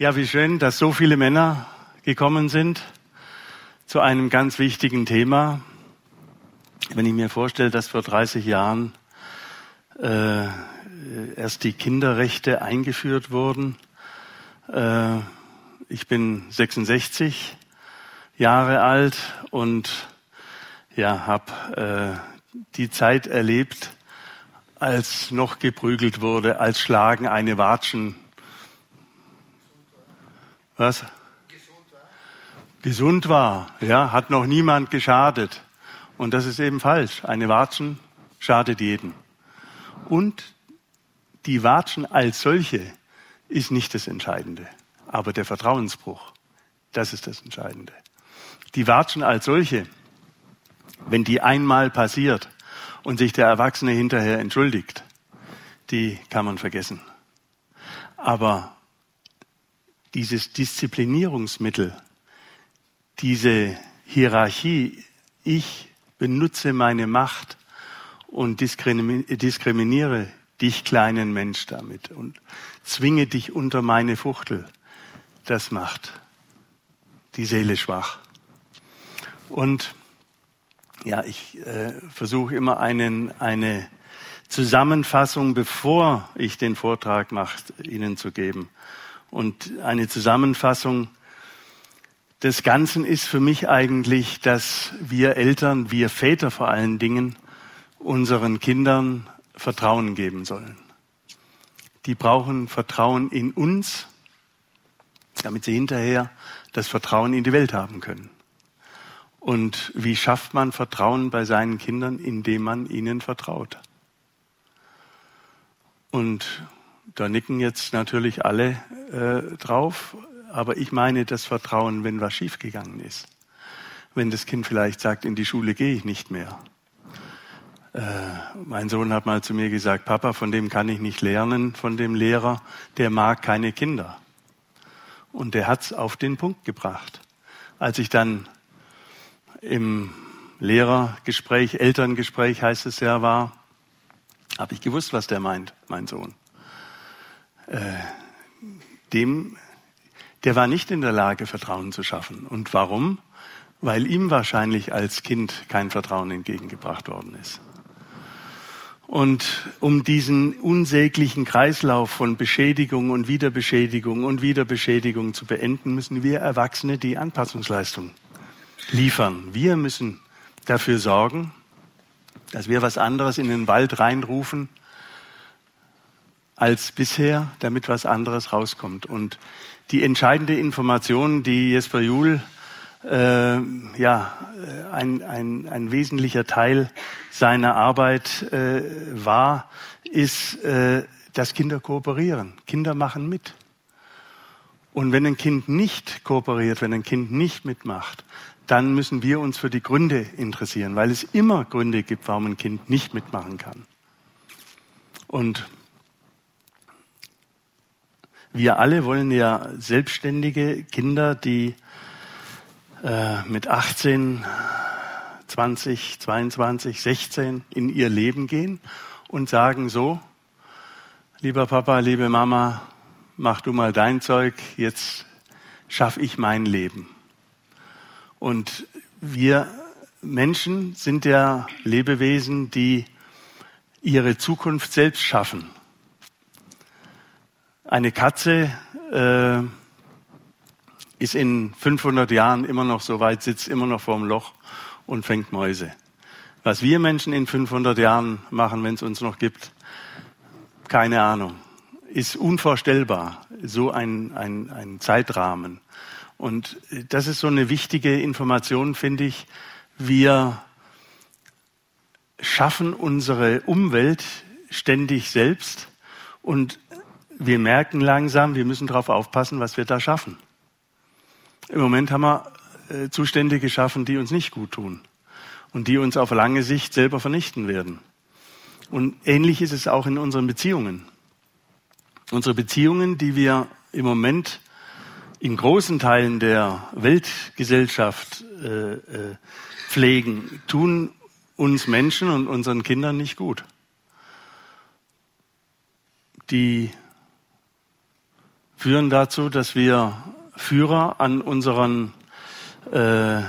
Ja, wie schön, dass so viele Männer gekommen sind zu einem ganz wichtigen Thema. Wenn ich mir vorstelle, dass vor 30 Jahren äh, erst die Kinderrechte eingeführt wurden. Äh, ich bin 66 Jahre alt und ja, habe äh, die Zeit erlebt, als noch geprügelt wurde, als Schlagen eine Watschen. Was? Gesund war. ja, hat noch niemand geschadet. Und das ist eben falsch. Eine Watschen schadet jeden. Und die Watschen als solche ist nicht das Entscheidende, aber der Vertrauensbruch, das ist das Entscheidende. Die Watschen als solche, wenn die einmal passiert und sich der Erwachsene hinterher entschuldigt, die kann man vergessen. Aber dieses Disziplinierungsmittel, diese Hierarchie, ich benutze meine Macht und diskriminiere dich kleinen Mensch damit und zwinge dich unter meine Fuchtel. Das macht die Seele schwach. Und ja, ich äh, versuche immer einen, eine Zusammenfassung, bevor ich den Vortrag mache, Ihnen zu geben. Und eine Zusammenfassung des Ganzen ist für mich eigentlich, dass wir Eltern, wir Väter vor allen Dingen, unseren Kindern Vertrauen geben sollen. Die brauchen Vertrauen in uns, damit sie hinterher das Vertrauen in die Welt haben können. Und wie schafft man Vertrauen bei seinen Kindern, indem man ihnen vertraut? Und da nicken jetzt natürlich alle äh, drauf, aber ich meine das Vertrauen, wenn was schiefgegangen ist. Wenn das Kind vielleicht sagt, in die Schule gehe ich nicht mehr äh, mein Sohn hat mal zu mir gesagt, Papa, von dem kann ich nicht lernen, von dem Lehrer, der mag keine Kinder. Und der hat's auf den Punkt gebracht. Als ich dann im Lehrergespräch, Elterngespräch heißt es ja, war, habe ich gewusst, was der meint, mein Sohn. Äh, dem, der war nicht in der Lage, Vertrauen zu schaffen. Und warum? Weil ihm wahrscheinlich als Kind kein Vertrauen entgegengebracht worden ist. Und um diesen unsäglichen Kreislauf von Beschädigung und Wiederbeschädigung und Wiederbeschädigung zu beenden, müssen wir Erwachsene die Anpassungsleistung liefern. Wir müssen dafür sorgen, dass wir was anderes in den Wald reinrufen als bisher, damit was anderes rauskommt. Und die entscheidende Information, die Jesper Juhl äh, ja, ein, ein, ein wesentlicher Teil seiner Arbeit äh, war, ist, äh, dass Kinder kooperieren. Kinder machen mit. Und wenn ein Kind nicht kooperiert, wenn ein Kind nicht mitmacht, dann müssen wir uns für die Gründe interessieren, weil es immer Gründe gibt, warum ein Kind nicht mitmachen kann. Und wir alle wollen ja selbstständige Kinder, die äh, mit 18, 20, 22, 16 in ihr Leben gehen und sagen so, lieber Papa, liebe Mama, mach du mal dein Zeug, jetzt schaffe ich mein Leben. Und wir Menschen sind ja Lebewesen, die ihre Zukunft selbst schaffen. Eine Katze äh, ist in 500 Jahren immer noch so weit, sitzt immer noch vorm Loch und fängt Mäuse. Was wir Menschen in 500 Jahren machen, wenn es uns noch gibt, keine Ahnung. Ist unvorstellbar, so ein, ein, ein Zeitrahmen. Und das ist so eine wichtige Information, finde ich. Wir schaffen unsere Umwelt ständig selbst und wir merken langsam, wir müssen darauf aufpassen, was wir da schaffen. Im Moment haben wir äh, Zustände geschaffen, die uns nicht gut tun und die uns auf lange Sicht selber vernichten werden. Und ähnlich ist es auch in unseren Beziehungen. Unsere Beziehungen, die wir im Moment in großen Teilen der Weltgesellschaft äh, äh, pflegen, tun uns Menschen und unseren Kindern nicht gut. Die führen dazu, dass wir Führer an unseren äh, äh,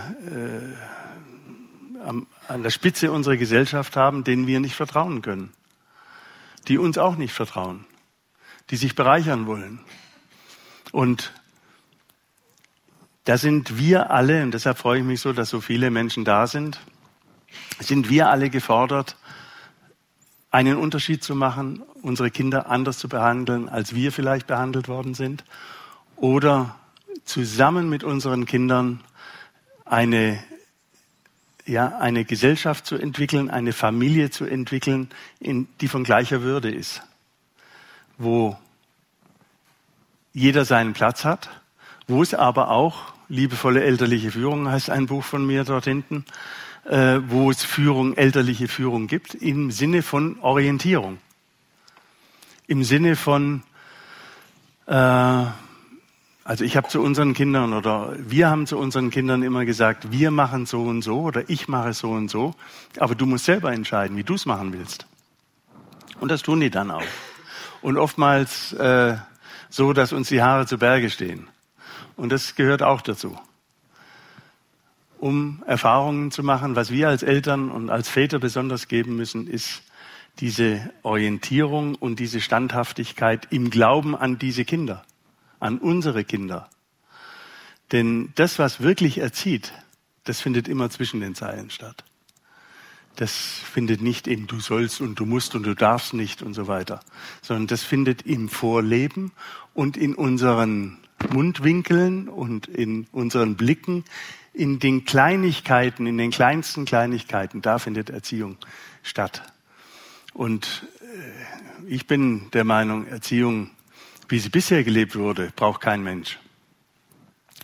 an der Spitze unserer Gesellschaft haben, denen wir nicht vertrauen können, die uns auch nicht vertrauen, die sich bereichern wollen. Und da sind wir alle, und deshalb freue ich mich so, dass so viele Menschen da sind, sind wir alle gefordert, einen Unterschied zu machen, unsere Kinder anders zu behandeln, als wir vielleicht behandelt worden sind, oder zusammen mit unseren Kindern eine, ja, eine Gesellschaft zu entwickeln, eine Familie zu entwickeln, in, die von gleicher Würde ist, wo jeder seinen Platz hat, wo es aber auch liebevolle elterliche Führung heißt ein Buch von mir dort hinten, äh, wo es Führung, elterliche Führung gibt, im Sinne von Orientierung, im Sinne von äh, also ich habe zu unseren Kindern oder wir haben zu unseren Kindern immer gesagt, wir machen so und so oder ich mache so und so, aber du musst selber entscheiden, wie du es machen willst. Und das tun die dann auch. Und oftmals äh, so, dass uns die Haare zu Berge stehen. Und das gehört auch dazu. Um Erfahrungen zu machen, was wir als Eltern und als Väter besonders geben müssen, ist diese Orientierung und diese Standhaftigkeit im Glauben an diese Kinder an unsere Kinder. Denn das, was wirklich erzieht, das findet immer zwischen den Zeilen statt. Das findet nicht in du sollst und du musst und du darfst nicht und so weiter, sondern das findet im Vorleben und in unseren Mundwinkeln und in unseren Blicken, in den Kleinigkeiten, in den kleinsten Kleinigkeiten, da findet Erziehung statt. Und äh, ich bin der Meinung, Erziehung wie sie bisher gelebt wurde, braucht kein Mensch.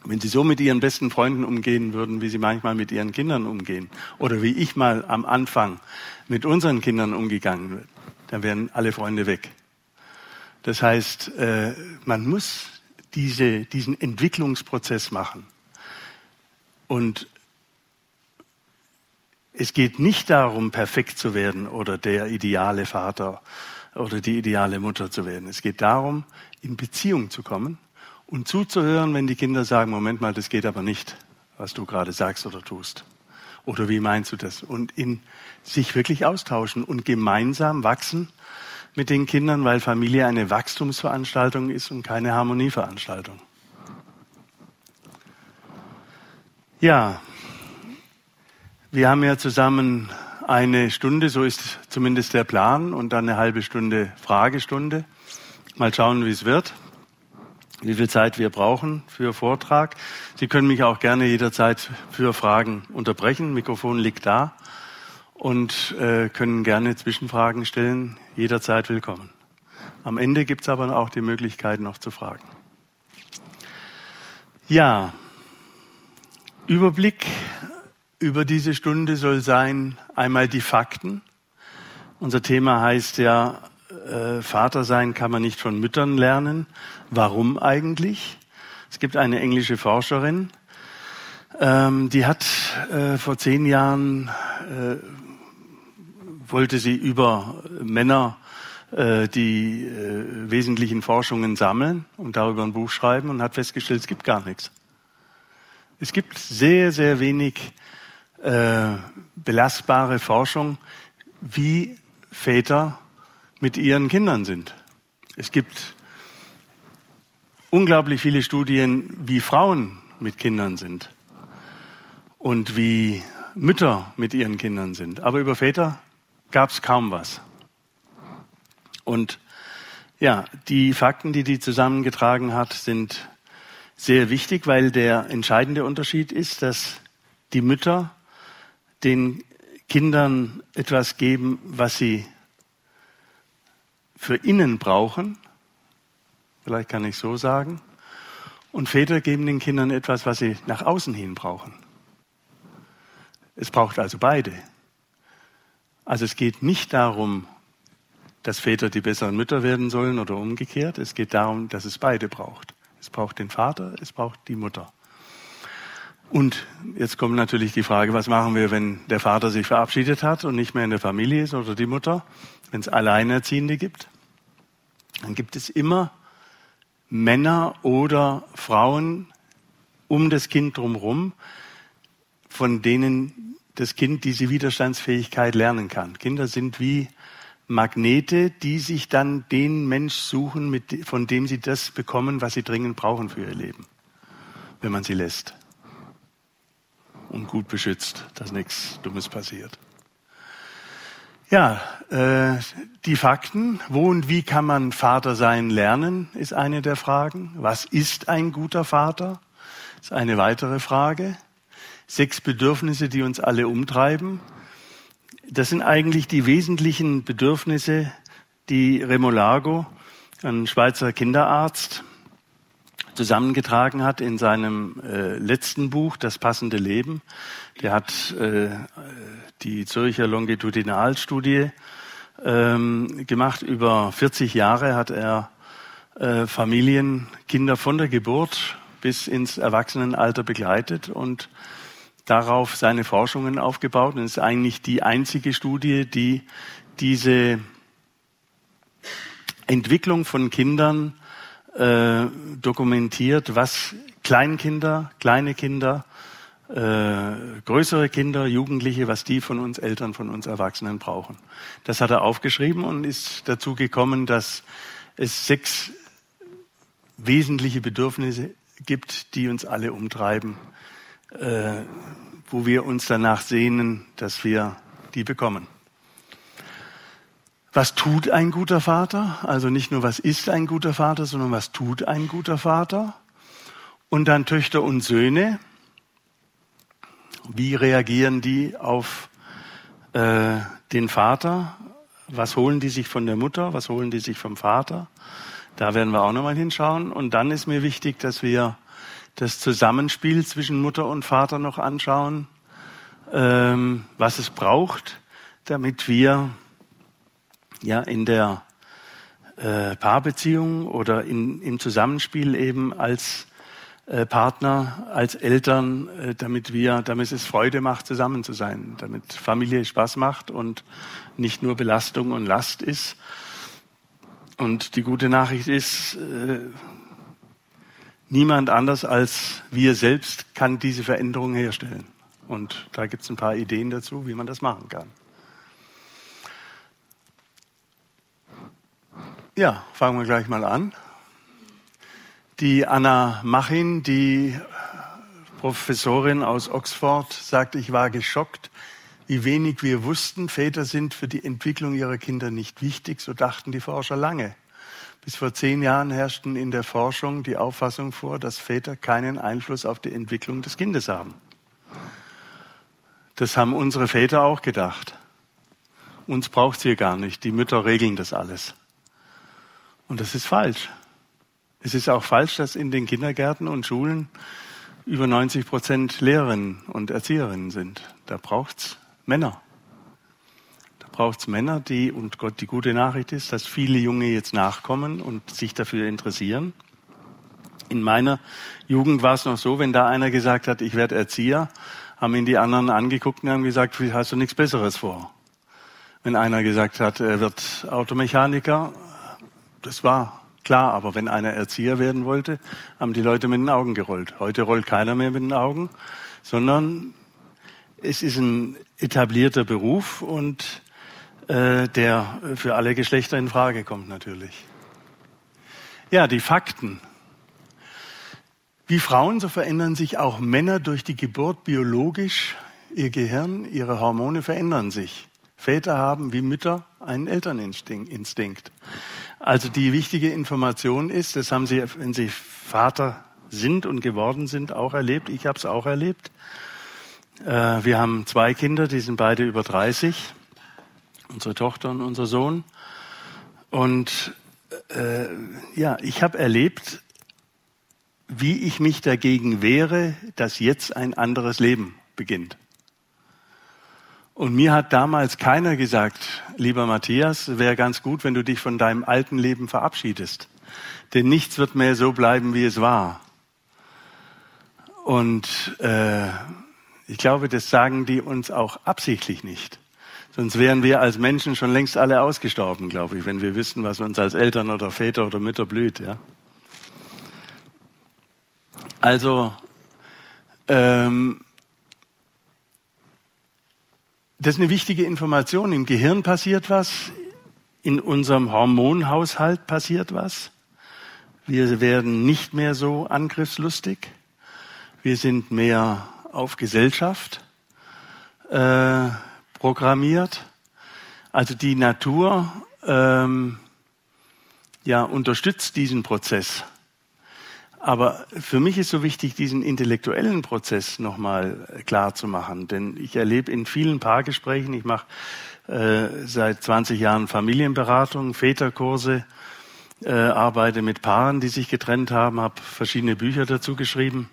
Wenn sie so mit ihren besten Freunden umgehen würden, wie sie manchmal mit ihren Kindern umgehen, oder wie ich mal am Anfang mit unseren Kindern umgegangen bin, dann wären alle Freunde weg. Das heißt, äh, man muss diese, diesen Entwicklungsprozess machen. Und es geht nicht darum, perfekt zu werden oder der ideale Vater oder die ideale Mutter zu werden. Es geht darum, in Beziehung zu kommen und zuzuhören, wenn die Kinder sagen, Moment mal, das geht aber nicht, was du gerade sagst oder tust. Oder wie meinst du das? Und in sich wirklich austauschen und gemeinsam wachsen mit den Kindern, weil Familie eine Wachstumsveranstaltung ist und keine Harmonieveranstaltung. Ja, wir haben ja zusammen eine Stunde, so ist zumindest der Plan, und dann eine halbe Stunde Fragestunde. Mal schauen, wie es wird, wie viel Zeit wir brauchen für Vortrag. Sie können mich auch gerne jederzeit für Fragen unterbrechen. Mikrofon liegt da und äh, können gerne Zwischenfragen stellen. Jederzeit willkommen. Am Ende gibt es aber auch die Möglichkeit, noch zu fragen. Ja, Überblick über diese Stunde soll sein einmal die Fakten. Unser Thema heißt ja äh, Vater sein kann man nicht von Müttern lernen. Warum eigentlich? Es gibt eine englische Forscherin, ähm, die hat äh, vor zehn Jahren äh, wollte sie über Männer äh, die äh, wesentlichen Forschungen sammeln und darüber ein Buch schreiben und hat festgestellt, es gibt gar nichts. Es gibt sehr, sehr wenig äh, belastbare Forschung, wie Väter mit ihren Kindern sind. Es gibt unglaublich viele Studien, wie Frauen mit Kindern sind und wie Mütter mit ihren Kindern sind. Aber über Väter gab es kaum was. Und ja, die Fakten, die die zusammengetragen hat, sind sehr wichtig, weil der entscheidende Unterschied ist, dass die Mütter den Kindern etwas geben, was sie für innen brauchen, vielleicht kann ich so sagen, und Väter geben den Kindern etwas, was sie nach außen hin brauchen. Es braucht also beide. Also es geht nicht darum, dass Väter die besseren Mütter werden sollen oder umgekehrt. Es geht darum, dass es beide braucht. Es braucht den Vater, es braucht die Mutter. Und jetzt kommt natürlich die Frage, was machen wir, wenn der Vater sich verabschiedet hat und nicht mehr in der Familie ist oder die Mutter? Wenn es Alleinerziehende gibt, dann gibt es immer Männer oder Frauen um das Kind drumherum, von denen das Kind diese Widerstandsfähigkeit lernen kann. Kinder sind wie Magnete, die sich dann den Mensch suchen, mit, von dem sie das bekommen, was sie dringend brauchen für ihr Leben, wenn man sie lässt und gut beschützt, dass nichts Dummes passiert. Ja, äh, die Fakten. Wo und wie kann man Vater sein lernen, ist eine der Fragen. Was ist ein guter Vater? Ist eine weitere Frage. Sechs Bedürfnisse, die uns alle umtreiben. Das sind eigentlich die wesentlichen Bedürfnisse, die Remolago, ein Schweizer Kinderarzt, zusammengetragen hat in seinem äh, letzten Buch, Das passende Leben. Der hat äh, die Zürcher Longitudinalstudie ähm, gemacht. Über 40 Jahre hat er äh, Familien, Kinder von der Geburt bis ins Erwachsenenalter begleitet und darauf seine Forschungen aufgebaut. Und es ist eigentlich die einzige Studie, die diese Entwicklung von Kindern äh, dokumentiert, was Kleinkinder, kleine Kinder, äh, größere Kinder, Jugendliche, was die von uns Eltern, von uns Erwachsenen brauchen. Das hat er aufgeschrieben und ist dazu gekommen, dass es sechs wesentliche Bedürfnisse gibt, die uns alle umtreiben, äh, wo wir uns danach sehnen, dass wir die bekommen. Was tut ein guter Vater? Also nicht nur, was ist ein guter Vater, sondern was tut ein guter Vater? Und dann Töchter und Söhne. Wie reagieren die auf äh, den Vater? Was holen die sich von der Mutter? Was holen die sich vom Vater? Da werden wir auch nochmal hinschauen. Und dann ist mir wichtig, dass wir das Zusammenspiel zwischen Mutter und Vater noch anschauen, ähm, was es braucht, damit wir ja in der äh, Paarbeziehung oder in, im Zusammenspiel eben als äh, Partner, als Eltern, äh, damit wir, damit es Freude macht, zusammen zu sein, damit Familie Spaß macht und nicht nur Belastung und Last ist. Und die gute Nachricht ist, äh, niemand anders als wir selbst kann diese Veränderung herstellen. Und da gibt es ein paar Ideen dazu, wie man das machen kann. Ja, fangen wir gleich mal an. Die Anna Machin, die Professorin aus Oxford, sagt, ich war geschockt, wie wenig wir wussten. Väter sind für die Entwicklung ihrer Kinder nicht wichtig, so dachten die Forscher lange. Bis vor zehn Jahren herrschten in der Forschung die Auffassung vor, dass Väter keinen Einfluss auf die Entwicklung des Kindes haben. Das haben unsere Väter auch gedacht. Uns braucht es hier gar nicht. Die Mütter regeln das alles. Und das ist falsch. Es ist auch falsch, dass in den Kindergärten und Schulen über 90 Prozent Lehrerinnen und Erzieherinnen sind. Da braucht's Männer. Da braucht's Männer, die, und Gott, die gute Nachricht ist, dass viele Junge jetzt nachkommen und sich dafür interessieren. In meiner Jugend war es noch so, wenn da einer gesagt hat, ich werde Erzieher, haben ihn die anderen angeguckt und haben gesagt, hast du nichts Besseres vor? Wenn einer gesagt hat, er wird Automechaniker, das war Klar, aber wenn einer Erzieher werden wollte, haben die Leute mit den Augen gerollt. Heute rollt keiner mehr mit den Augen, sondern es ist ein etablierter Beruf und äh, der für alle Geschlechter in Frage kommt natürlich. Ja, die Fakten. Wie Frauen, so verändern sich auch Männer durch die Geburt biologisch. Ihr Gehirn, ihre Hormone verändern sich. Väter haben wie Mütter einen Elterninstinkt. Also die wichtige Information ist, das haben Sie, wenn Sie Vater sind und geworden sind, auch erlebt. Ich habe es auch erlebt. Äh, wir haben zwei Kinder, die sind beide über 30, unsere Tochter und unser Sohn. Und äh, ja, ich habe erlebt, wie ich mich dagegen wehre, dass jetzt ein anderes Leben beginnt. Und mir hat damals keiner gesagt, lieber Matthias, wäre ganz gut, wenn du dich von deinem alten Leben verabschiedest. Denn nichts wird mehr so bleiben, wie es war. Und äh, ich glaube, das sagen die uns auch absichtlich nicht. Sonst wären wir als Menschen schon längst alle ausgestorben, glaube ich, wenn wir wissen, was uns als Eltern oder Väter oder Mütter blüht. Ja? Also, ähm, das ist eine wichtige Information. Im Gehirn passiert was, in unserem Hormonhaushalt passiert was. Wir werden nicht mehr so angriffslustig. Wir sind mehr auf Gesellschaft äh, programmiert. Also die Natur ähm, ja, unterstützt diesen Prozess. Aber für mich ist so wichtig, diesen intellektuellen Prozess nochmal klar zu machen. Denn ich erlebe in vielen Paargesprächen, ich mache äh, seit 20 Jahren Familienberatung, Väterkurse, äh, arbeite mit Paaren, die sich getrennt haben, habe verschiedene Bücher dazu geschrieben.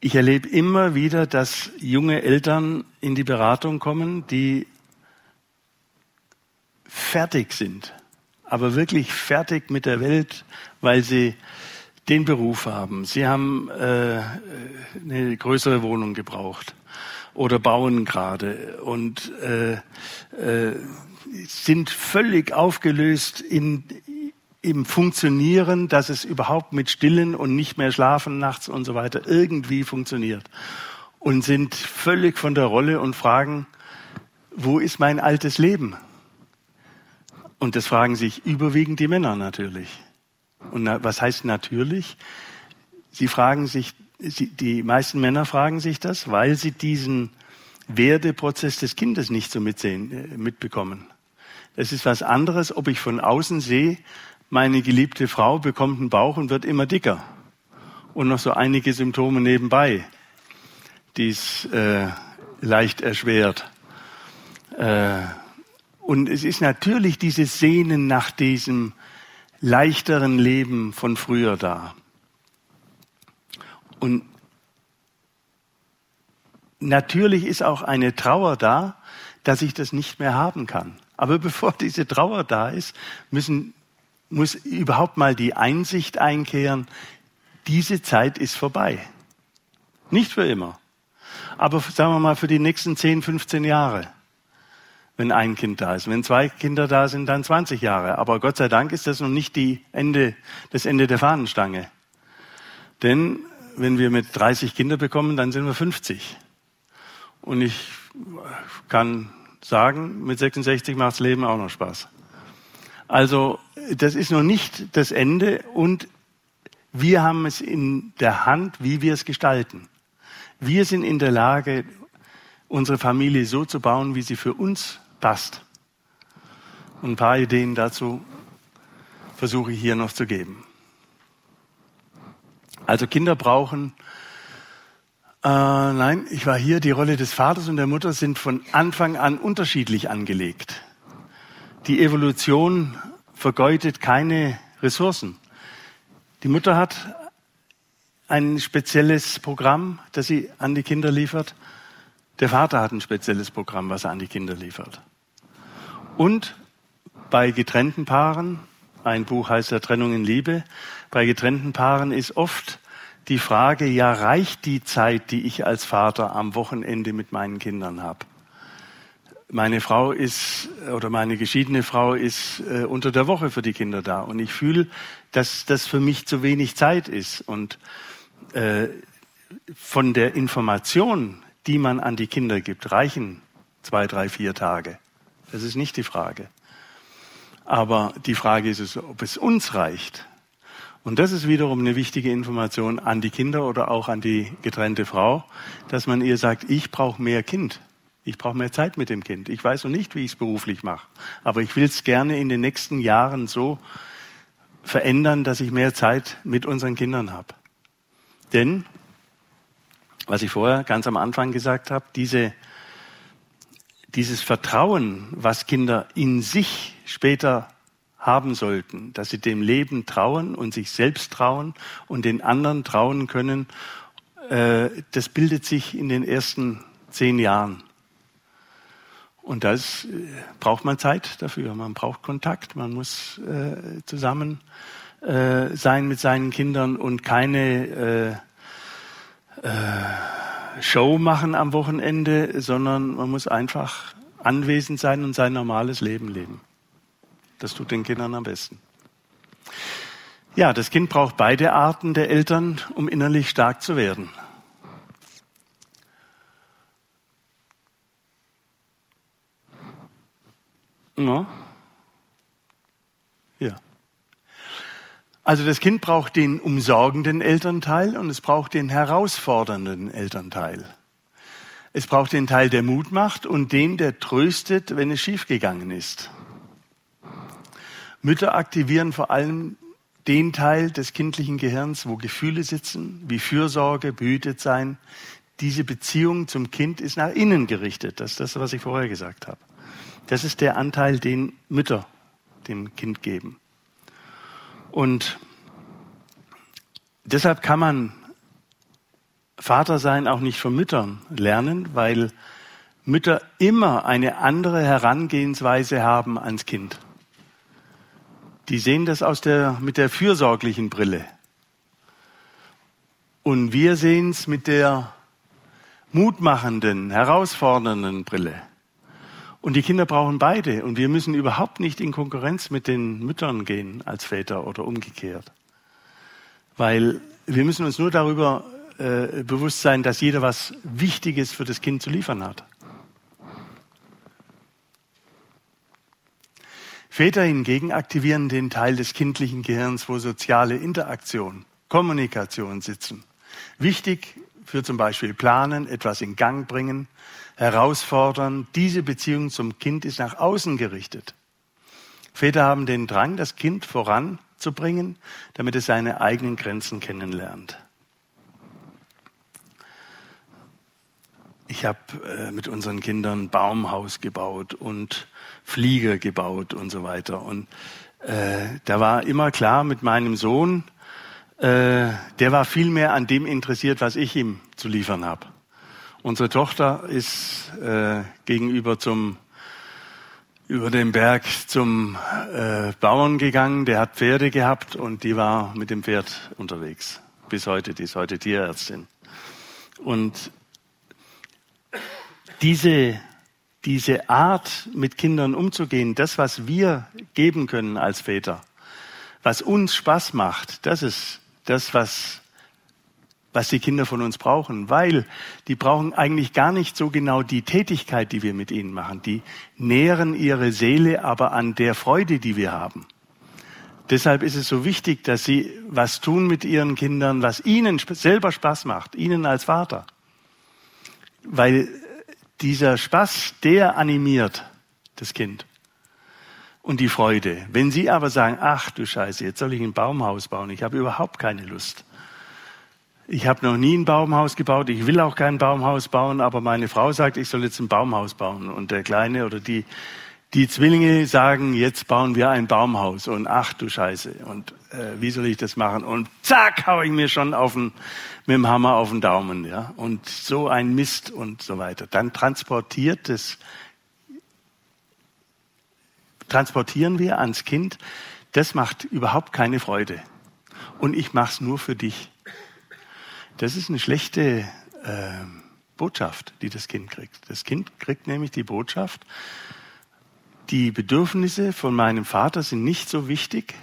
Ich erlebe immer wieder, dass junge Eltern in die Beratung kommen, die fertig sind, aber wirklich fertig mit der Welt, weil sie den Beruf haben. Sie haben äh, eine größere Wohnung gebraucht oder bauen gerade und äh, äh, sind völlig aufgelöst in, im Funktionieren, dass es überhaupt mit Stillen und nicht mehr schlafen nachts und so weiter irgendwie funktioniert. Und sind völlig von der Rolle und fragen, wo ist mein altes Leben? Und das fragen sich überwiegend die Männer natürlich. Und was heißt natürlich? Sie fragen sich, die meisten Männer fragen sich das, weil sie diesen Werdeprozess des Kindes nicht so mitsehen, äh, mitbekommen. Das ist was anderes, ob ich von außen sehe, meine geliebte Frau bekommt einen Bauch und wird immer dicker. Und noch so einige Symptome nebenbei, die es äh, leicht erschwert. Äh, und es ist natürlich dieses Sehnen nach diesem leichteren Leben von früher da. Und natürlich ist auch eine Trauer da, dass ich das nicht mehr haben kann. Aber bevor diese Trauer da ist, müssen, muss überhaupt mal die Einsicht einkehren, diese Zeit ist vorbei. Nicht für immer. Aber sagen wir mal für die nächsten 10, 15 Jahre, wenn ein Kind da ist. Wenn zwei Kinder da sind, dann 20 Jahre. Aber Gott sei Dank ist das noch nicht die Ende, das Ende der Fahnenstange. Denn wenn wir mit 30 Kinder bekommen, dann sind wir 50. Und ich kann sagen, mit 66 macht das Leben auch noch Spaß. Also das ist noch nicht das Ende und wir haben es in der Hand, wie wir es gestalten. Wir sind in der Lage, unsere Familie so zu bauen, wie sie für uns passt. Und ein paar Ideen dazu versuche ich hier noch zu geben. Also Kinder brauchen äh, nein, ich war hier. Die Rolle des Vaters und der Mutter sind von Anfang an unterschiedlich angelegt. Die Evolution vergeudet keine Ressourcen. Die Mutter hat ein spezielles Programm, das sie an die Kinder liefert. Der Vater hat ein spezielles Programm, was er an die Kinder liefert. Und bei getrennten Paaren, ein Buch heißt ja Trennung in Liebe, bei getrennten Paaren ist oft die Frage, ja, reicht die Zeit, die ich als Vater am Wochenende mit meinen Kindern habe? Meine Frau ist oder meine geschiedene Frau ist äh, unter der Woche für die Kinder da und ich fühle, dass das für mich zu wenig Zeit ist und äh, von der Information, die man an die Kinder gibt, reichen zwei, drei, vier Tage. Das ist nicht die Frage. Aber die Frage ist es, ob es uns reicht, und das ist wiederum eine wichtige Information an die Kinder oder auch an die getrennte Frau, dass man ihr sagt, ich brauche mehr Kind. Ich brauche mehr Zeit mit dem Kind. Ich weiß noch nicht, wie ich es beruflich mache. Aber ich will es gerne in den nächsten Jahren so verändern, dass ich mehr Zeit mit unseren Kindern habe. Denn, was ich vorher ganz am Anfang gesagt habe, diese, dieses Vertrauen, was Kinder in sich später haben sollten, dass sie dem Leben trauen und sich selbst trauen und den anderen trauen können, äh, das bildet sich in den ersten zehn Jahren. Und das äh, braucht man Zeit dafür. Man braucht Kontakt. Man muss äh, zusammen äh, sein mit seinen Kindern und keine äh, Show machen am Wochenende, sondern man muss einfach anwesend sein und sein normales Leben leben. Das tut den Kindern am besten. Ja, das Kind braucht beide Arten der Eltern, um innerlich stark zu werden. Ja. ja. Also das Kind braucht den umsorgenden Elternteil und es braucht den herausfordernden Elternteil. Es braucht den Teil, der Mut macht und den, der tröstet, wenn es schiefgegangen ist. Mütter aktivieren vor allem den Teil des kindlichen Gehirns, wo Gefühle sitzen, wie Fürsorge, behütet sein. Diese Beziehung zum Kind ist nach innen gerichtet. Das ist das, was ich vorher gesagt habe. Das ist der Anteil, den Mütter dem Kind geben. Und deshalb kann man Vater sein auch nicht von Müttern lernen, weil Mütter immer eine andere Herangehensweise haben ans Kind. Die sehen das aus der, mit der fürsorglichen Brille. Und wir sehen es mit der mutmachenden, herausfordernden Brille. Und die Kinder brauchen beide. Und wir müssen überhaupt nicht in Konkurrenz mit den Müttern gehen als Väter oder umgekehrt. Weil wir müssen uns nur darüber äh, bewusst sein, dass jeder was Wichtiges für das Kind zu liefern hat. Väter hingegen aktivieren den Teil des kindlichen Gehirns, wo soziale Interaktion, Kommunikation sitzen. Wichtig für zum Beispiel Planen, etwas in Gang bringen, herausfordern. Diese Beziehung zum Kind ist nach außen gerichtet. Väter haben den Drang, das Kind voranzubringen, damit es seine eigenen Grenzen kennenlernt. Ich habe äh, mit unseren Kindern Baumhaus gebaut und Flieger gebaut und so weiter. Und äh, da war immer klar mit meinem Sohn, äh, der war viel mehr an dem interessiert, was ich ihm zu liefern habe. Unsere Tochter ist äh, gegenüber zum über den Berg zum äh, Bauern gegangen, der hat Pferde gehabt und die war mit dem Pferd unterwegs. Bis heute, die ist heute Tierärztin. Und diese, diese Art, mit Kindern umzugehen, das, was wir geben können als Väter, was uns Spaß macht, das ist das, was, was die Kinder von uns brauchen, weil die brauchen eigentlich gar nicht so genau die Tätigkeit, die wir mit ihnen machen. Die nähren ihre Seele aber an der Freude, die wir haben. Deshalb ist es so wichtig, dass sie was tun mit ihren Kindern, was ihnen selber Spaß macht, ihnen als Vater. Weil dieser Spaß, der animiert das Kind und die Freude. Wenn Sie aber sagen, ach du Scheiße, jetzt soll ich ein Baumhaus bauen, ich habe überhaupt keine Lust. Ich habe noch nie ein Baumhaus gebaut, ich will auch kein Baumhaus bauen, aber meine Frau sagt, ich soll jetzt ein Baumhaus bauen. Und der Kleine oder die, die Zwillinge sagen, jetzt bauen wir ein Baumhaus. Und ach du Scheiße, und äh, wie soll ich das machen? Und zack, hau ich mir schon auf den, mit dem Hammer auf den Daumen. ja. Und so ein Mist und so weiter. Dann transportiert es transportieren wir ans Kind, das macht überhaupt keine Freude. Und ich mache es nur für dich. Das ist eine schlechte äh, Botschaft, die das Kind kriegt. Das Kind kriegt nämlich die Botschaft, die Bedürfnisse von meinem Vater sind nicht so wichtig.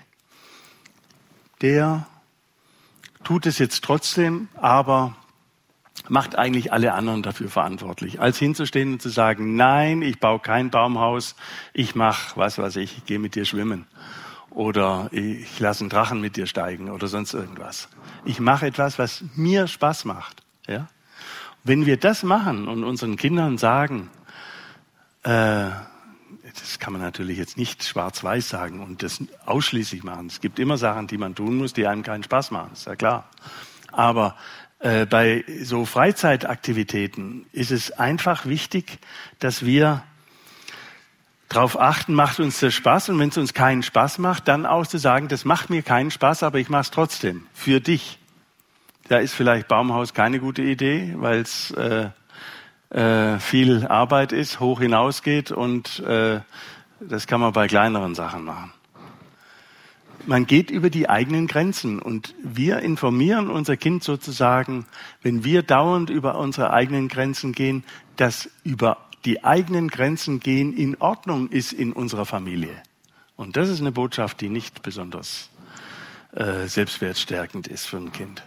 Der tut es jetzt trotzdem, aber macht eigentlich alle anderen dafür verantwortlich, als hinzustehen und zu sagen, nein, ich baue kein Baumhaus, ich mache, was weiß ich, ich gehe mit dir schwimmen oder ich lasse einen Drachen mit dir steigen oder sonst irgendwas. Ich mache etwas, was mir Spaß macht. Ja? Wenn wir das machen und unseren Kindern sagen, äh, das kann man natürlich jetzt nicht schwarz-weiß sagen und das ausschließlich machen. Es gibt immer Sachen, die man tun muss, die einem keinen Spaß machen, ist ja klar. Aber äh, bei so Freizeitaktivitäten ist es einfach wichtig, dass wir darauf achten, macht uns das Spaß und wenn es uns keinen Spaß macht, dann auch zu sagen, das macht mir keinen Spaß, aber ich mache es trotzdem für dich. Da ist vielleicht Baumhaus keine gute Idee, weil es äh, äh, viel Arbeit ist, hoch hinausgeht und äh, das kann man bei kleineren Sachen machen man geht über die eigenen Grenzen und wir informieren unser Kind sozusagen, wenn wir dauernd über unsere eigenen Grenzen gehen, dass über die eigenen Grenzen gehen in Ordnung ist in unserer Familie. Und das ist eine Botschaft, die nicht besonders äh, selbstwertstärkend ist für ein Kind.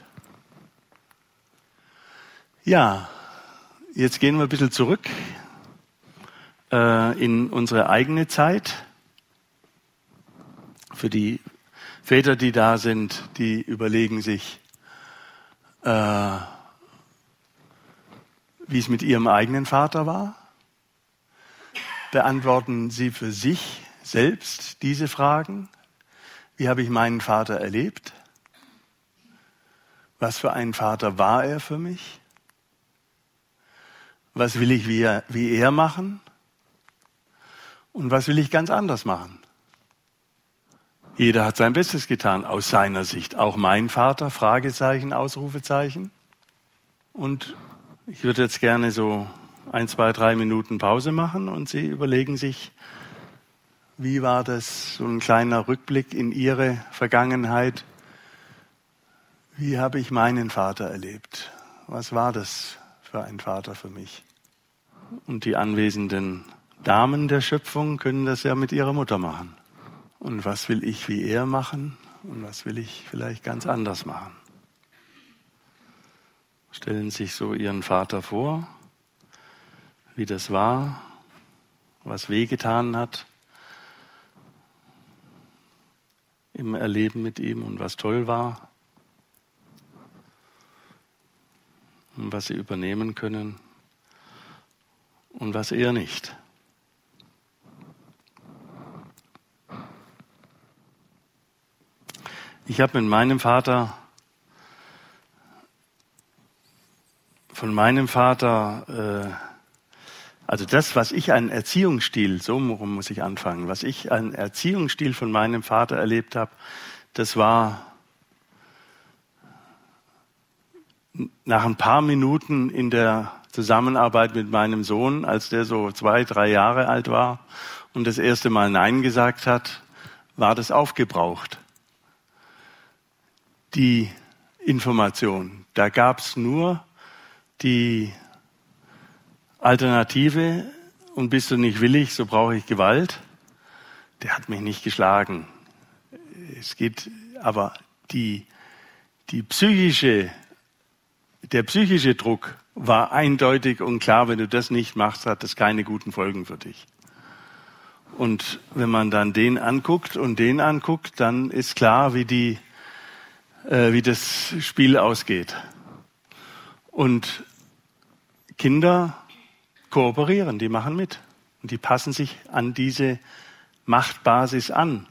Ja, jetzt gehen wir ein bisschen zurück äh, in unsere eigene Zeit. Für die Väter, die da sind, die überlegen sich, äh, wie es mit ihrem eigenen Vater war. Beantworten Sie für sich selbst diese Fragen. Wie habe ich meinen Vater erlebt? Was für ein Vater war er für mich? Was will ich wie er, wie er machen? Und was will ich ganz anders machen? Jeder hat sein Bestes getan aus seiner Sicht. Auch mein Vater, Fragezeichen, Ausrufezeichen. Und ich würde jetzt gerne so ein, zwei, drei Minuten Pause machen und Sie überlegen sich, wie war das, so ein kleiner Rückblick in Ihre Vergangenheit? Wie habe ich meinen Vater erlebt? Was war das für ein Vater für mich? Und die anwesenden Damen der Schöpfung können das ja mit ihrer Mutter machen. Und was will ich wie er machen? Und was will ich vielleicht ganz anders machen? Stellen sich so ihren Vater vor, wie das war, was wehgetan hat, im Erleben mit ihm und was toll war und was sie übernehmen können und was eher nicht. Ich habe mit meinem Vater, von meinem Vater, äh, also das, was ich einen Erziehungsstil, so muss ich anfangen, was ich einen Erziehungsstil von meinem Vater erlebt habe, das war nach ein paar Minuten in der Zusammenarbeit mit meinem Sohn, als der so zwei, drei Jahre alt war und das erste Mal Nein gesagt hat, war das aufgebraucht. Die Information. Da gab es nur die Alternative, und bist du nicht willig, so brauche ich Gewalt. Der hat mich nicht geschlagen. Es geht, aber die, die psychische, der psychische Druck war eindeutig und klar, wenn du das nicht machst, hat das keine guten Folgen für dich. Und wenn man dann den anguckt und den anguckt, dann ist klar, wie die, äh, wie das Spiel ausgeht. Und Kinder kooperieren, die machen mit. Und die passen sich an diese Machtbasis an.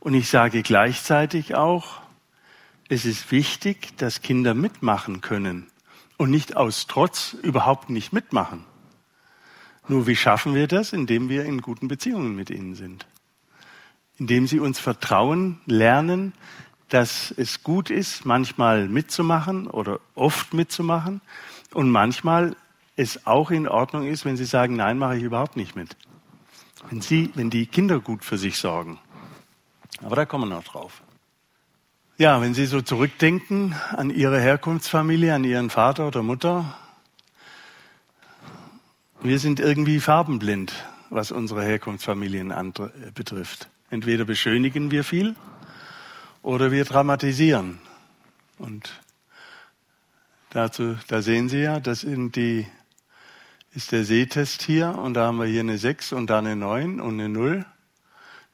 Und ich sage gleichzeitig auch, es ist wichtig, dass Kinder mitmachen können und nicht aus Trotz überhaupt nicht mitmachen. Nur wie schaffen wir das? Indem wir in guten Beziehungen mit ihnen sind. Indem sie uns vertrauen, lernen, dass es gut ist, manchmal mitzumachen oder oft mitzumachen und manchmal es auch in Ordnung ist, wenn Sie sagen, nein, mache ich überhaupt nicht mit. Wenn, Sie, wenn die Kinder gut für sich sorgen. Aber da kommen wir noch drauf. Ja, wenn Sie so zurückdenken an Ihre Herkunftsfamilie, an Ihren Vater oder Mutter, wir sind irgendwie farbenblind, was unsere Herkunftsfamilien betrifft. Entweder beschönigen wir viel oder wir dramatisieren. Und dazu, da sehen Sie ja, das sind die ist der Sehtest hier und da haben wir hier eine 6 und da eine 9 und eine 0.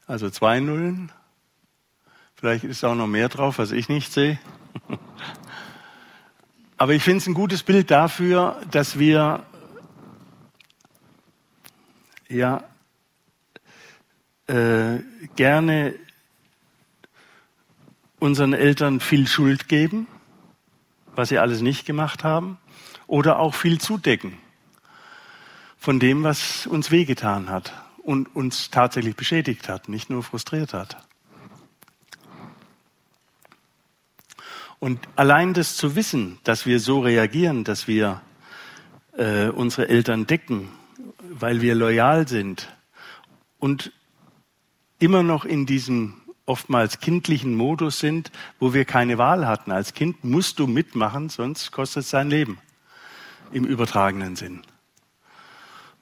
Also zwei Nullen. Vielleicht ist auch noch mehr drauf, was ich nicht sehe. Aber ich finde es ein gutes Bild dafür, dass wir ja äh, gerne unseren Eltern viel Schuld geben, was sie alles nicht gemacht haben, oder auch viel zudecken von dem, was uns wehgetan hat und uns tatsächlich beschädigt hat, nicht nur frustriert hat. Und allein das zu wissen, dass wir so reagieren, dass wir äh, unsere Eltern decken, weil wir loyal sind und immer noch in diesem oftmals kindlichen Modus sind, wo wir keine Wahl hatten. Als Kind musst du mitmachen, sonst kostet es dein Leben im übertragenen Sinn.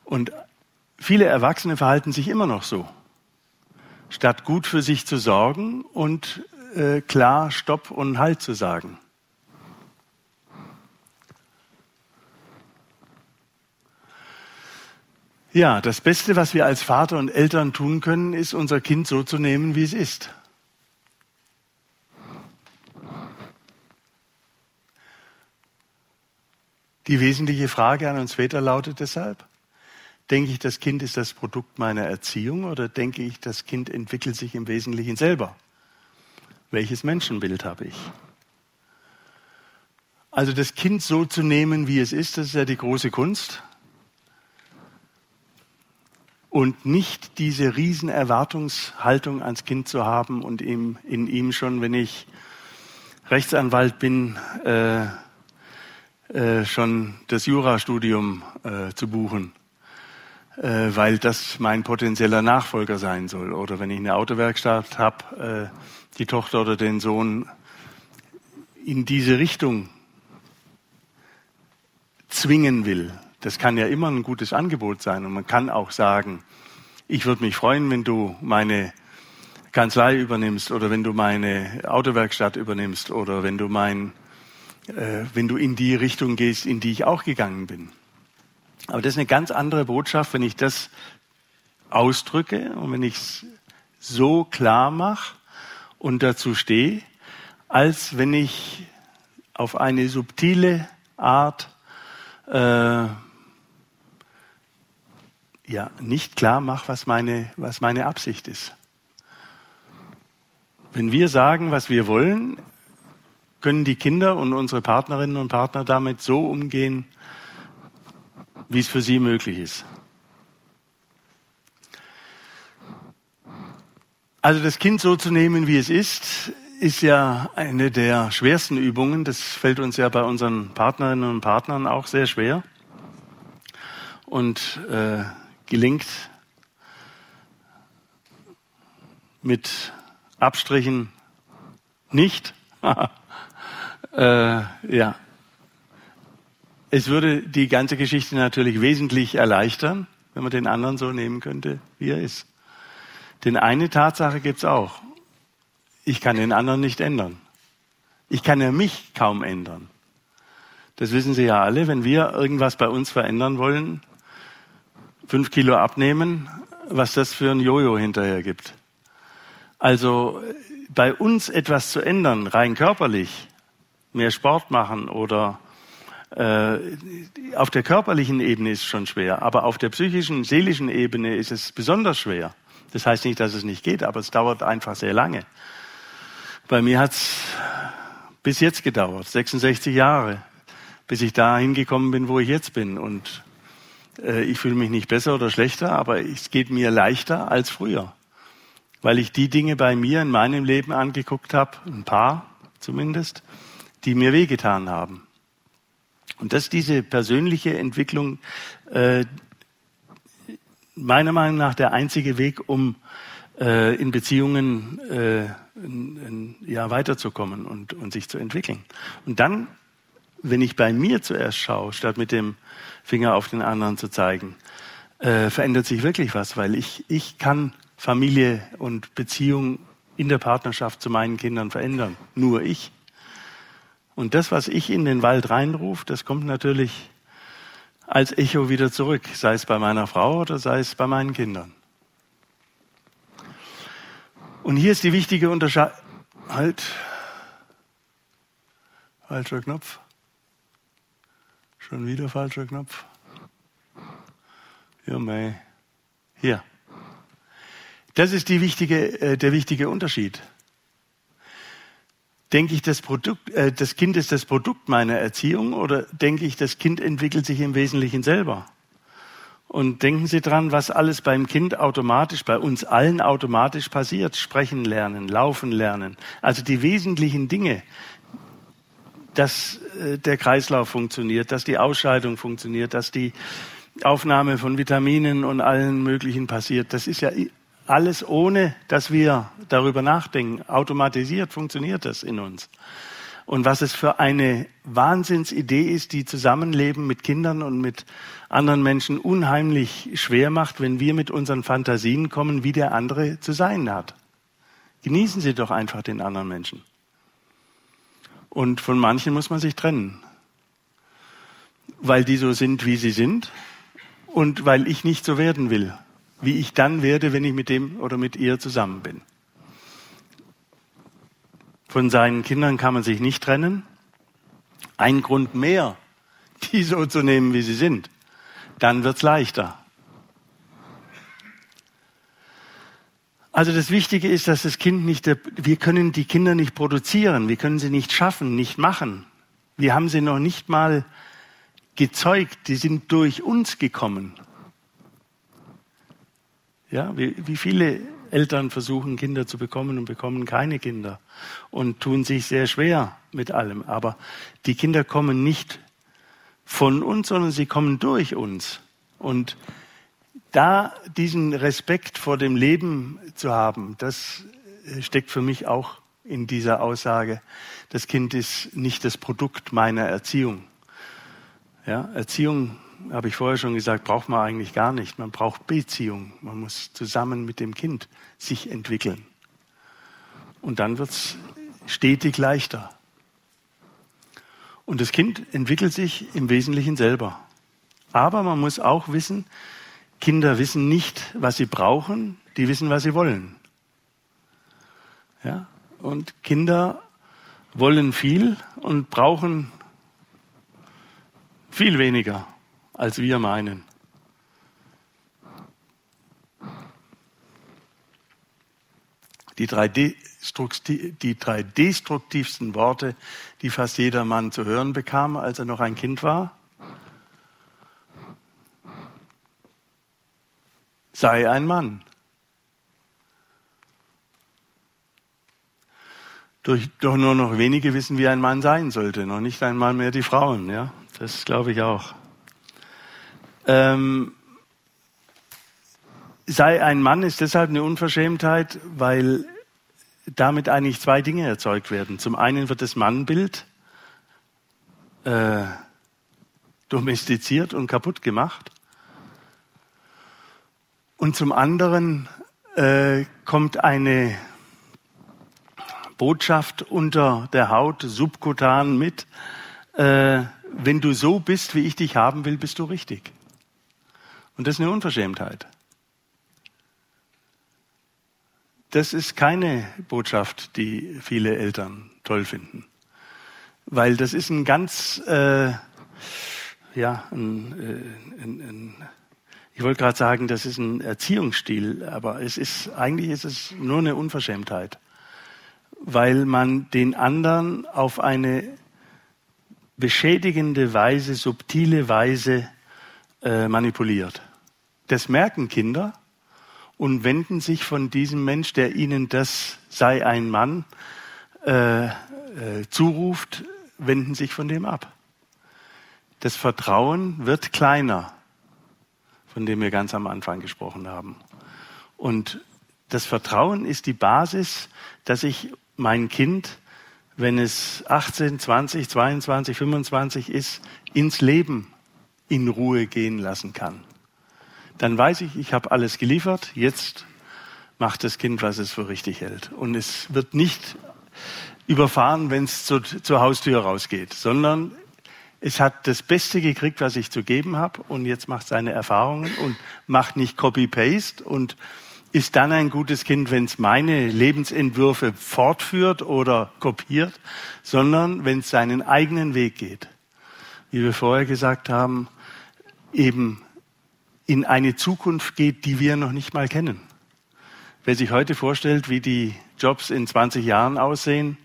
Und viele Erwachsene verhalten sich immer noch so. Statt gut für sich zu sorgen und äh, klar Stopp und Halt zu sagen. Ja, das Beste, was wir als Vater und Eltern tun können, ist, unser Kind so zu nehmen, wie es ist. Die wesentliche Frage an uns Väter lautet deshalb, denke ich, das Kind ist das Produkt meiner Erziehung oder denke ich, das Kind entwickelt sich im Wesentlichen selber? Welches Menschenbild habe ich? Also das Kind so zu nehmen, wie es ist, das ist ja die große Kunst. Und nicht diese riesen Erwartungshaltung ans Kind zu haben und ihm, in ihm schon, wenn ich Rechtsanwalt bin, äh, äh, schon das Jurastudium äh, zu buchen, äh, weil das mein potenzieller Nachfolger sein soll. Oder wenn ich eine Autowerkstatt habe, äh, die Tochter oder den Sohn in diese Richtung zwingen will. Das kann ja immer ein gutes Angebot sein. Und man kann auch sagen, ich würde mich freuen, wenn du meine Kanzlei übernimmst oder wenn du meine Autowerkstatt übernimmst oder wenn du mein äh, wenn du in die Richtung gehst, in die ich auch gegangen bin. Aber das ist eine ganz andere Botschaft, wenn ich das ausdrücke und wenn ich es so klar mache und dazu stehe, als wenn ich auf eine subtile Art äh, ja nicht klar mache, was meine, was meine Absicht ist. Wenn wir sagen, was wir wollen, können die Kinder und unsere Partnerinnen und Partner damit so umgehen, wie es für sie möglich ist. Also das Kind so zu nehmen, wie es ist, ist ja eine der schwersten Übungen. Das fällt uns ja bei unseren Partnerinnen und Partnern auch sehr schwer und äh, gelingt mit Abstrichen nicht. Äh, ja. Es würde die ganze Geschichte natürlich wesentlich erleichtern, wenn man den anderen so nehmen könnte, wie er ist. Denn eine Tatsache gibt's auch. Ich kann den anderen nicht ändern. Ich kann ja mich kaum ändern. Das wissen Sie ja alle. Wenn wir irgendwas bei uns verändern wollen, fünf Kilo abnehmen, was das für ein Jojo hinterher gibt. Also bei uns etwas zu ändern, rein körperlich, mehr Sport machen oder äh, auf der körperlichen Ebene ist es schon schwer, aber auf der psychischen, seelischen Ebene ist es besonders schwer. Das heißt nicht, dass es nicht geht, aber es dauert einfach sehr lange. Bei mir hat es bis jetzt gedauert, 66 Jahre, bis ich da hingekommen bin, wo ich jetzt bin. Und äh, ich fühle mich nicht besser oder schlechter, aber es geht mir leichter als früher, weil ich die Dinge bei mir in meinem Leben angeguckt habe, ein paar zumindest, die mir wehgetan haben. Und dass diese persönliche Entwicklung äh, meiner Meinung nach der einzige Weg, um äh, in Beziehungen äh, in, in, ja, weiterzukommen und, und sich zu entwickeln. Und dann, wenn ich bei mir zuerst schaue, statt mit dem Finger auf den anderen zu zeigen, äh, verändert sich wirklich was, weil ich, ich kann Familie und Beziehung in der Partnerschaft zu meinen Kindern verändern. Nur ich. Und das, was ich in den Wald reinrufe, das kommt natürlich als Echo wieder zurück, sei es bei meiner Frau oder sei es bei meinen Kindern. Und hier ist die wichtige Unterscheidung. Halt. Falscher Knopf. Schon wieder falscher Knopf. Ja, mei. Hier. Das ist die wichtige, äh, der wichtige Unterschied denke ich, das, Produkt, äh, das Kind ist das Produkt meiner Erziehung oder denke ich, das Kind entwickelt sich im Wesentlichen selber? Und denken Sie dran, was alles beim Kind automatisch, bei uns allen automatisch passiert. Sprechen lernen, laufen lernen. Also die wesentlichen Dinge, dass äh, der Kreislauf funktioniert, dass die Ausscheidung funktioniert, dass die Aufnahme von Vitaminen und allen möglichen passiert. Das ist ja alles ohne, dass wir darüber nachdenken. Automatisiert funktioniert das in uns. Und was es für eine Wahnsinnsidee ist, die Zusammenleben mit Kindern und mit anderen Menschen unheimlich schwer macht, wenn wir mit unseren Fantasien kommen, wie der andere zu sein hat. Genießen Sie doch einfach den anderen Menschen. Und von manchen muss man sich trennen, weil die so sind, wie sie sind und weil ich nicht so werden will, wie ich dann werde, wenn ich mit dem oder mit ihr zusammen bin. Von seinen Kindern kann man sich nicht trennen. Ein Grund mehr, die so zu nehmen, wie sie sind. Dann wird's leichter. Also das Wichtige ist, dass das Kind nicht, wir können die Kinder nicht produzieren, wir können sie nicht schaffen, nicht machen. Wir haben sie noch nicht mal gezeugt, die sind durch uns gekommen. Ja, wie, wie viele Eltern versuchen Kinder zu bekommen und bekommen keine Kinder und tun sich sehr schwer mit allem. Aber die Kinder kommen nicht von uns, sondern sie kommen durch uns. Und da diesen Respekt vor dem Leben zu haben, das steckt für mich auch in dieser Aussage. Das Kind ist nicht das Produkt meiner Erziehung. Ja, Erziehung, habe ich vorher schon gesagt, braucht man eigentlich gar nicht. Man braucht Beziehung. Man muss zusammen mit dem Kind sich entwickeln. Und dann wird es stetig leichter. Und das Kind entwickelt sich im Wesentlichen selber. Aber man muss auch wissen, Kinder wissen nicht, was sie brauchen, die wissen, was sie wollen. Ja? Und Kinder wollen viel und brauchen viel weniger, als wir meinen. Die drei, destruktivsten Worte, die fast jeder Mann zu hören bekam, als er noch ein Kind war, sei ein Mann. Durch, doch nur noch wenige wissen, wie ein Mann sein sollte, noch nicht einmal mehr die Frauen, ja. Das glaube ich auch. Ähm, sei ein Mann ist deshalb eine Unverschämtheit, weil damit eigentlich zwei Dinge erzeugt werden. Zum einen wird das Mannbild äh, domestiziert und kaputt gemacht. Und zum anderen äh, kommt eine Botschaft unter der Haut subkutan mit, äh, wenn du so bist, wie ich dich haben will, bist du richtig. Und das ist eine Unverschämtheit. Das ist keine Botschaft, die viele Eltern toll finden. Weil das ist ein ganz, äh, ja, ein, äh, ein, ein ich wollte gerade sagen, das ist ein Erziehungsstil, aber es ist eigentlich ist es nur eine Unverschämtheit, weil man den anderen auf eine beschädigende Weise, subtile Weise äh, manipuliert. Das merken Kinder und wenden sich von diesem Mensch, der ihnen das sei ein Mann äh, äh, zuruft, wenden sich von dem ab. Das Vertrauen wird kleiner von dem wir ganz am Anfang gesprochen haben. Und das Vertrauen ist die Basis, dass ich mein Kind, wenn es 18, 20, 22, 25 ist, ins Leben in Ruhe gehen lassen kann. Dann weiß ich, ich habe alles geliefert, jetzt macht das Kind, was es für richtig hält. Und es wird nicht überfahren, wenn es zur, zur Haustür rausgeht, sondern es hat das Beste gekriegt, was ich zu geben habe und jetzt macht seine Erfahrungen und macht nicht Copy-Paste und ist dann ein gutes Kind, wenn es meine Lebensentwürfe fortführt oder kopiert, sondern wenn es seinen eigenen Weg geht. Wie wir vorher gesagt haben, eben in eine Zukunft geht, die wir noch nicht mal kennen. Wer sich heute vorstellt, wie die Jobs in 20 Jahren aussehen,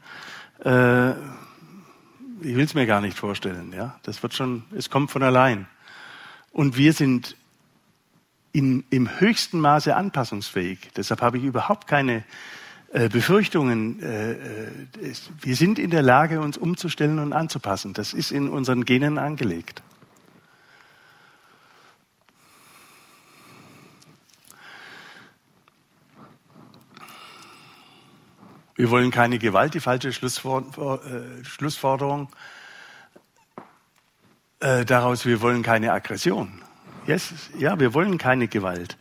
äh, ich will es mir gar nicht vorstellen. Ja, das wird schon, es kommt von allein. Und wir sind in, im höchsten Maße anpassungsfähig. Deshalb habe ich überhaupt keine äh, Befürchtungen. Äh, äh, wir sind in der Lage, uns umzustellen und anzupassen. Das ist in unseren Genen angelegt. Wir wollen keine Gewalt, die falsche äh, Schlussforderung äh, daraus, wir wollen keine Aggression. Yes, ja, wir wollen keine Gewalt.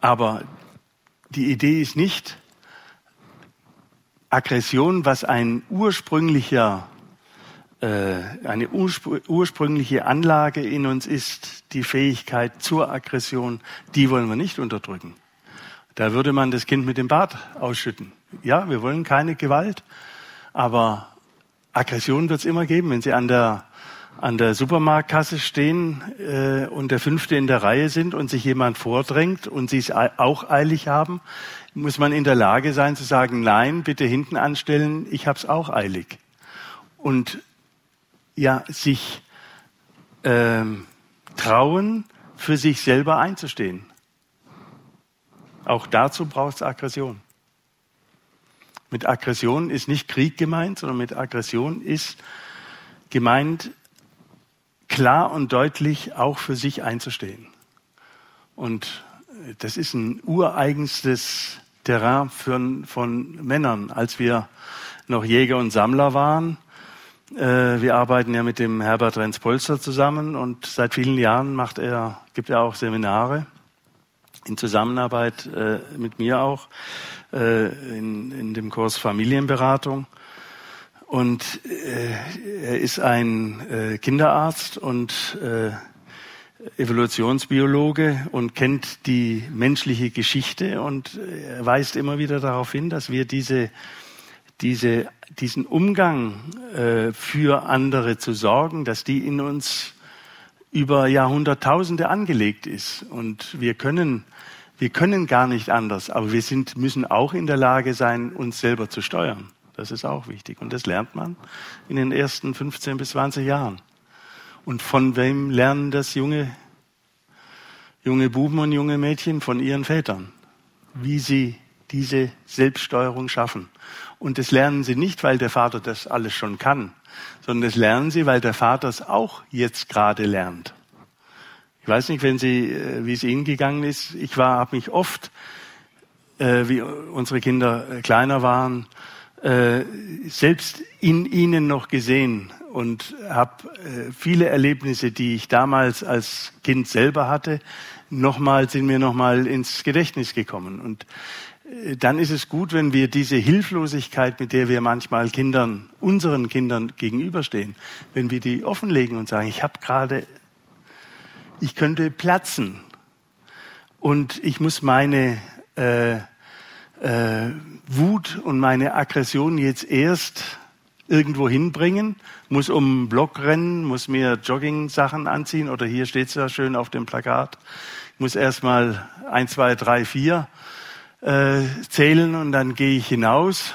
Aber die Idee ist nicht Aggression, was ein ursprünglicher, äh, eine urspr ursprüngliche Anlage in uns ist, die Fähigkeit zur Aggression, die wollen wir nicht unterdrücken. Da würde man das Kind mit dem Bad ausschütten. Ja, wir wollen keine Gewalt, aber Aggression wird es immer geben, wenn Sie an der an der Supermarktkasse stehen äh, und der Fünfte in der Reihe sind und sich jemand vordrängt und sie es auch eilig haben, muss man in der Lage sein zu sagen, nein, bitte hinten anstellen, ich habe es auch eilig. Und ja, sich ähm, trauen, für sich selber einzustehen. Auch dazu braucht es Aggression. Mit Aggression ist nicht Krieg gemeint, sondern mit Aggression ist gemeint, klar und deutlich auch für sich einzustehen. Und das ist ein ureigenstes Terrain für, von Männern. Als wir noch Jäger und Sammler waren, äh, wir arbeiten ja mit dem Herbert Renz-Polster zusammen und seit vielen Jahren macht er, gibt er auch Seminare in Zusammenarbeit äh, mit mir auch äh, in, in dem Kurs Familienberatung. Und äh, er ist ein äh, Kinderarzt und äh, Evolutionsbiologe und kennt die menschliche Geschichte und er weist immer wieder darauf hin, dass wir diese, diese, diesen Umgang äh, für andere zu sorgen, dass die in uns über Jahrhunderttausende angelegt ist. Und wir können, wir können gar nicht anders, aber wir sind, müssen auch in der Lage sein, uns selber zu steuern. Das ist auch wichtig. Und das lernt man in den ersten 15 bis 20 Jahren. Und von wem lernen das junge, junge Buben und junge Mädchen? Von ihren Vätern. Wie sie diese Selbststeuerung schaffen. Und das lernen sie nicht, weil der Vater das alles schon kann, sondern das lernen sie, weil der Vater es auch jetzt gerade lernt. Ich weiß nicht, wenn Sie, äh, wie es Ihnen gegangen ist. Ich war, habe mich oft, äh, wie unsere Kinder äh, kleiner waren, äh, selbst in ihnen noch gesehen und habe äh, viele Erlebnisse, die ich damals als Kind selber hatte, nochmal sind mir nochmal ins Gedächtnis gekommen. Und dann ist es gut, wenn wir diese Hilflosigkeit, mit der wir manchmal Kindern, unseren Kindern gegenüberstehen, wenn wir die offenlegen und sagen, ich habe gerade, ich könnte platzen und ich muss meine äh, äh, Wut und meine Aggression jetzt erst irgendwo hinbringen, muss um den Block rennen, muss mir Jogging-Sachen anziehen oder hier steht es ja schön auf dem Plakat, muss erstmal eins, zwei, drei, vier äh, zählen und dann gehe ich hinaus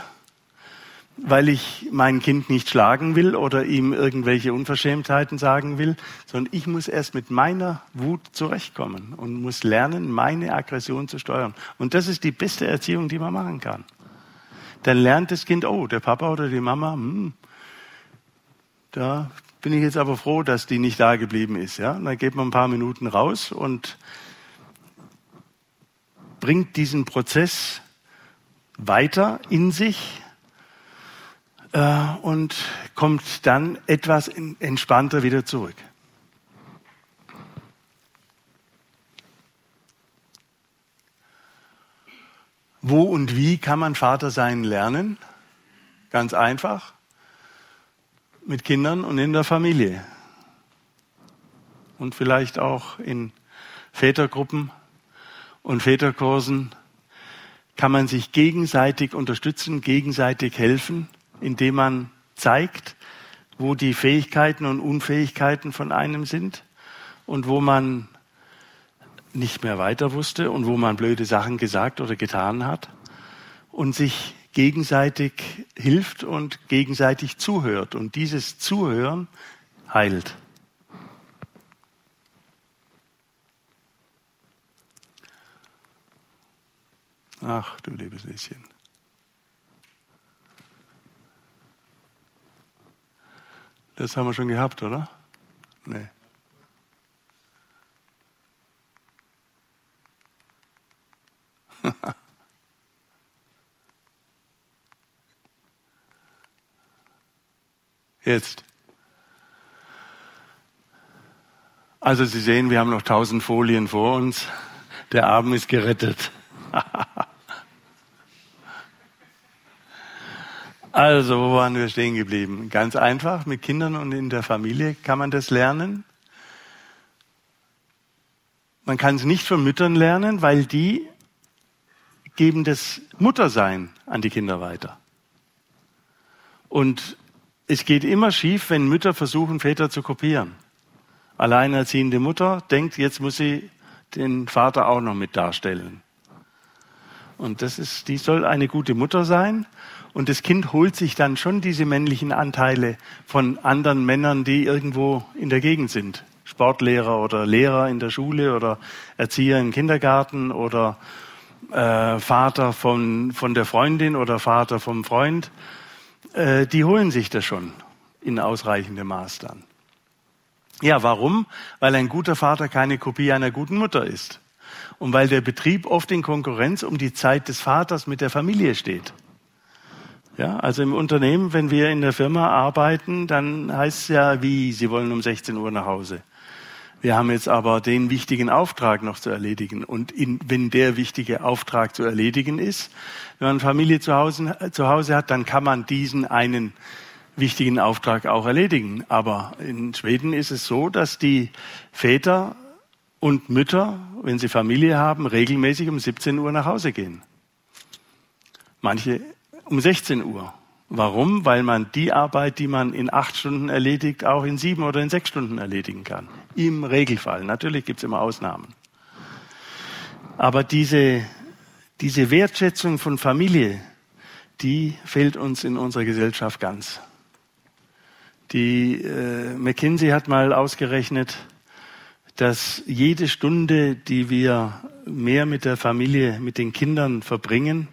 weil ich mein Kind nicht schlagen will oder ihm irgendwelche Unverschämtheiten sagen will, sondern ich muss erst mit meiner Wut zurechtkommen und muss lernen, meine Aggression zu steuern. Und das ist die beste Erziehung, die man machen kann. Dann lernt das Kind, oh, der Papa oder die Mama, hm, da bin ich jetzt aber froh, dass die nicht da geblieben ist. Ja? Und dann geht man ein paar Minuten raus und bringt diesen Prozess weiter in sich, äh, und kommt dann etwas entspannter wieder zurück. Wo und wie kann man Vater sein lernen? Ganz einfach. Mit Kindern und in der Familie. Und vielleicht auch in Vätergruppen und Väterkursen kann man sich gegenseitig unterstützen, gegenseitig helfen indem man zeigt, wo die Fähigkeiten und Unfähigkeiten von einem sind und wo man nicht mehr weiter wusste und wo man blöde Sachen gesagt oder getan hat und sich gegenseitig hilft und gegenseitig zuhört. Und dieses Zuhören heilt. Ach, du liebes Lieschen. Das haben wir schon gehabt, oder? Nee. Jetzt. Also Sie sehen, wir haben noch tausend Folien vor uns. Der Abend ist gerettet. Also, wo waren wir stehen geblieben? Ganz einfach, mit Kindern und in der Familie kann man das lernen. Man kann es nicht von Müttern lernen, weil die geben das Muttersein an die Kinder weiter. Und es geht immer schief, wenn Mütter versuchen, Väter zu kopieren. Alleinerziehende Mutter denkt, jetzt muss sie den Vater auch noch mit darstellen. Und das ist, die soll eine gute Mutter sein. Und das Kind holt sich dann schon diese männlichen Anteile von anderen Männern, die irgendwo in der Gegend sind. Sportlehrer oder Lehrer in der Schule oder Erzieher im Kindergarten oder äh, Vater von, von der Freundin oder Vater vom Freund. Äh, die holen sich das schon in ausreichendem Maß dann. Ja, warum? Weil ein guter Vater keine Kopie einer guten Mutter ist. Und weil der Betrieb oft in Konkurrenz um die Zeit des Vaters mit der Familie steht. Ja, also im Unternehmen, wenn wir in der Firma arbeiten, dann heißt es ja, wie, Sie wollen um 16 Uhr nach Hause. Wir haben jetzt aber den wichtigen Auftrag noch zu erledigen. Und in, wenn der wichtige Auftrag zu erledigen ist, wenn man Familie zu Hause, zu Hause hat, dann kann man diesen einen wichtigen Auftrag auch erledigen. Aber in Schweden ist es so, dass die Väter und Mütter, wenn sie Familie haben, regelmäßig um 17 Uhr nach Hause gehen. Manche um 16 Uhr. Warum? Weil man die Arbeit, die man in acht Stunden erledigt, auch in sieben oder in sechs Stunden erledigen kann. Im Regelfall. Natürlich gibt es immer Ausnahmen. Aber diese, diese Wertschätzung von Familie, die fehlt uns in unserer Gesellschaft ganz. Die äh, McKinsey hat mal ausgerechnet, dass jede Stunde, die wir mehr mit der Familie, mit den Kindern verbringen,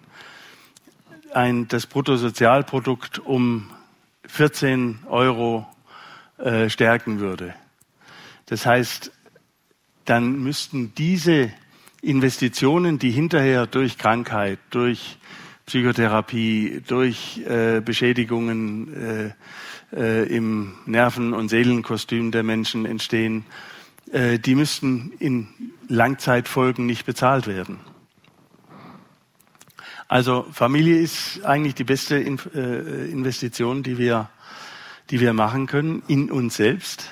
ein, das Bruttosozialprodukt um 14 Euro äh, stärken würde. Das heißt, dann müssten diese Investitionen, die hinterher durch Krankheit, durch Psychotherapie, durch äh, Beschädigungen äh, äh, im Nerven- und Seelenkostüm der Menschen entstehen, äh, die müssten in Langzeitfolgen nicht bezahlt werden. Also Familie ist eigentlich die beste äh, Investition, die wir, die wir machen können, in uns selbst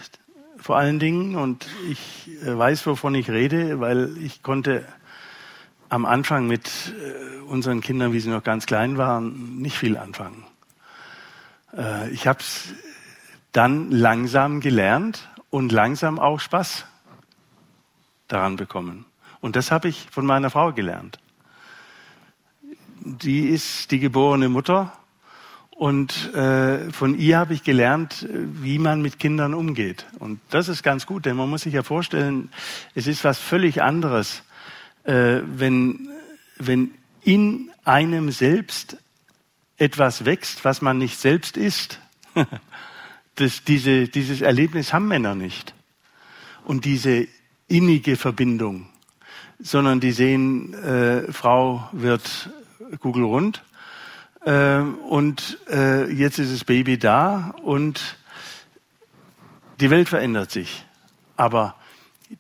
vor allen Dingen. Und ich äh, weiß, wovon ich rede, weil ich konnte am Anfang mit unseren Kindern, wie sie noch ganz klein waren, nicht viel anfangen. Ich habe es dann langsam gelernt und langsam auch Spaß daran bekommen. Und das habe ich von meiner Frau gelernt die ist die geborene Mutter und äh, von ihr habe ich gelernt, wie man mit Kindern umgeht. Und das ist ganz gut, denn man muss sich ja vorstellen, es ist was völlig anderes, äh, wenn, wenn in einem selbst etwas wächst, was man nicht selbst ist. das, diese, dieses Erlebnis haben Männer nicht. Und diese innige Verbindung, sondern die sehen, äh, Frau wird Google rund. Äh, und äh, jetzt ist das Baby da und die Welt verändert sich. Aber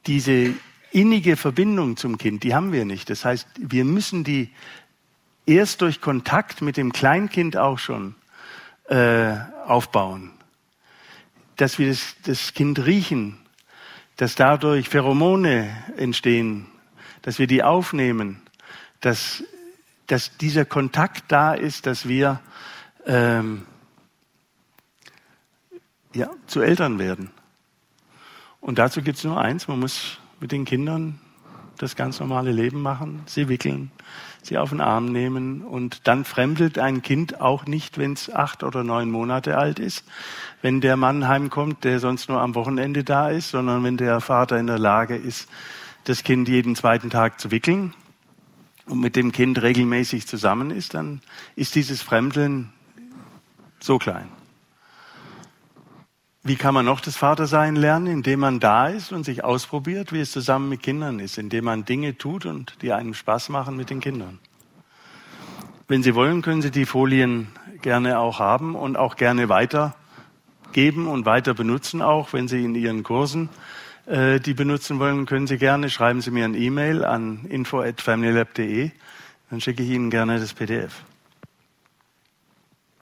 diese innige Verbindung zum Kind, die haben wir nicht. Das heißt, wir müssen die erst durch Kontakt mit dem Kleinkind auch schon äh, aufbauen. Dass wir das, das Kind riechen, dass dadurch Pheromone entstehen, dass wir die aufnehmen, dass dass dieser Kontakt da ist, dass wir ähm, ja, zu Eltern werden. Und dazu gibt es nur eins, man muss mit den Kindern das ganz normale Leben machen, sie wickeln, sie auf den Arm nehmen und dann fremdelt ein Kind auch nicht, wenn es acht oder neun Monate alt ist, wenn der Mann heimkommt, der sonst nur am Wochenende da ist, sondern wenn der Vater in der Lage ist, das Kind jeden zweiten Tag zu wickeln und mit dem Kind regelmäßig zusammen ist, dann ist dieses Fremdeln so klein. Wie kann man noch das Vatersein lernen? Indem man da ist und sich ausprobiert, wie es zusammen mit Kindern ist, indem man Dinge tut und die einem Spaß machen mit den Kindern. Wenn Sie wollen, können Sie die Folien gerne auch haben und auch gerne weitergeben und weiter benutzen, auch wenn Sie in Ihren Kursen äh, die benutzen wollen, können Sie gerne, schreiben Sie mir ein E-Mail an info@familylab.de, dann schicke ich Ihnen gerne das PDF.